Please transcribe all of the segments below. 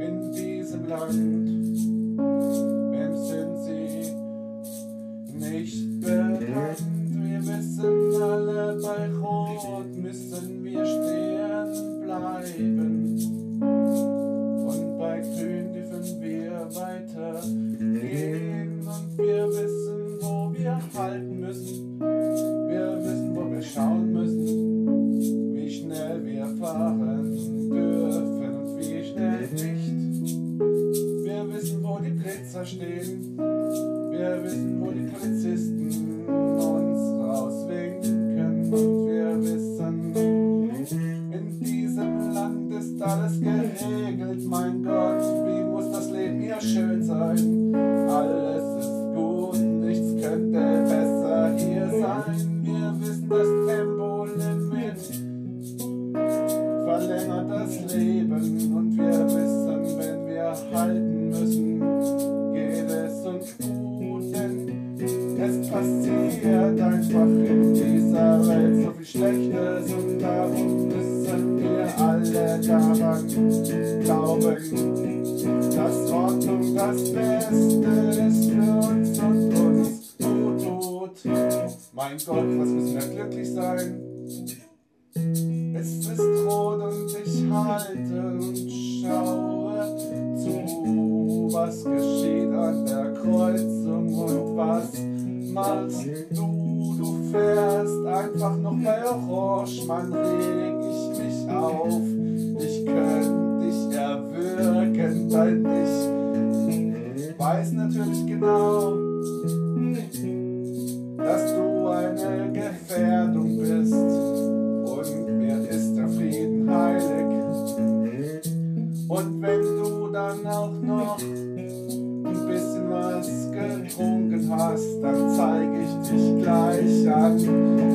In diesem Land, wem sie nicht bekannt? Wir wissen alle, bei Rot müssen wir stehen es passiert einfach in dieser Welt so viel Schlechtes und darum müssen wir alle daran glauben, dass Ordnung das Beste ist für uns und uns gut tut. Mein Gott, was müssen wir glücklich sein? Es ist rot und ich halte und schaue zu, was geschieht machst du? Du fährst einfach noch bei Orange, Mann, reg ich mich auf. Ich könnte dich erwürgen, weil ich weiß natürlich genau,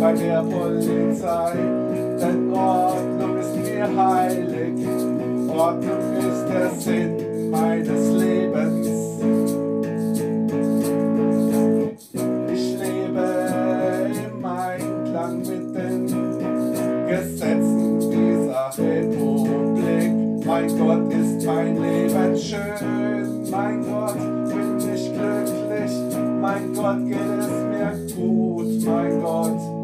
bei der Polizei. Denn Ordnung ist mir heilig. Ordnung ist der Sinn meines Lebens. Ich lebe im Einklang mit den Gesetzen dieser Republik. Mein Gott ist mein Leben schön, mein Gott bin ich glücklich, mein Gott geht es mir gut, mein Gott.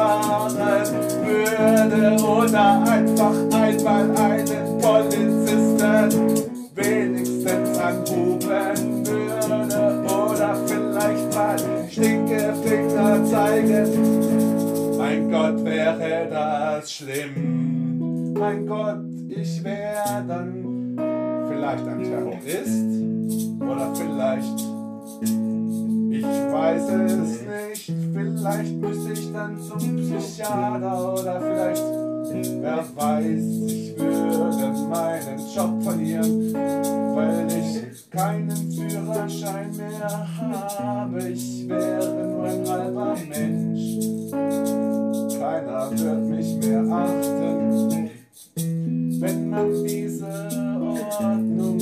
Fahren würde oder einfach einmal einen Polizisten wenigstens anrufen würde oder vielleicht mal Stinkefinger zeigen? Mein Gott, wäre das schlimm. Mein Gott, ich wäre dann vielleicht ein Terrorist oder vielleicht ich weiß es nicht, vielleicht müsste ich dann zum Psychiater oder vielleicht, wer weiß, ich würde meinen Job verlieren, weil ich keinen Führerschein mehr habe. Ich wäre nur ein halber Mensch, keiner wird mich mehr achten, wenn man diese Ordnung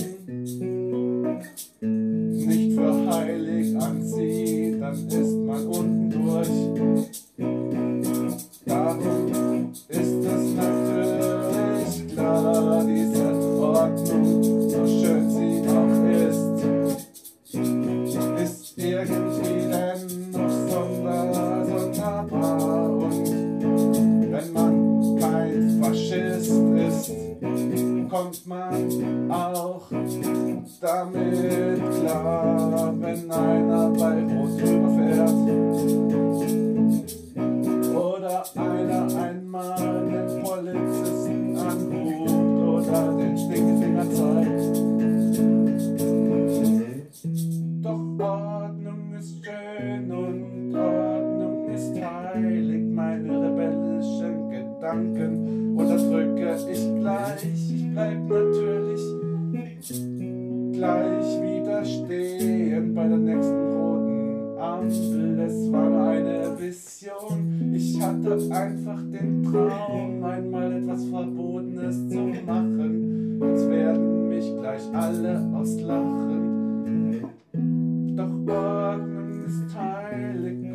kommt man auch damit klar, wenn einer bei Rot überfährt. Oder einer einmal den Polizisten anruft oder den Stinkefinger zeigt. Doch Ordnung ist schön und Ordnung ist heilig, meine Gedanken unterdrücke ich gleich. Ich bleib natürlich gleich wieder stehen bei der nächsten roten Ampel. Es war eine Vision. Ich hatte einfach den Traum, einmal etwas Verbotenes zu machen. Jetzt werden mich gleich alle auslachen. Doch Ordnung ist heilig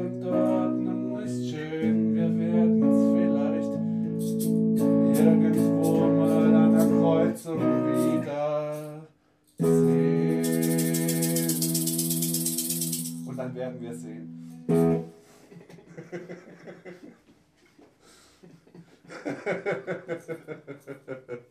werden wir sehen.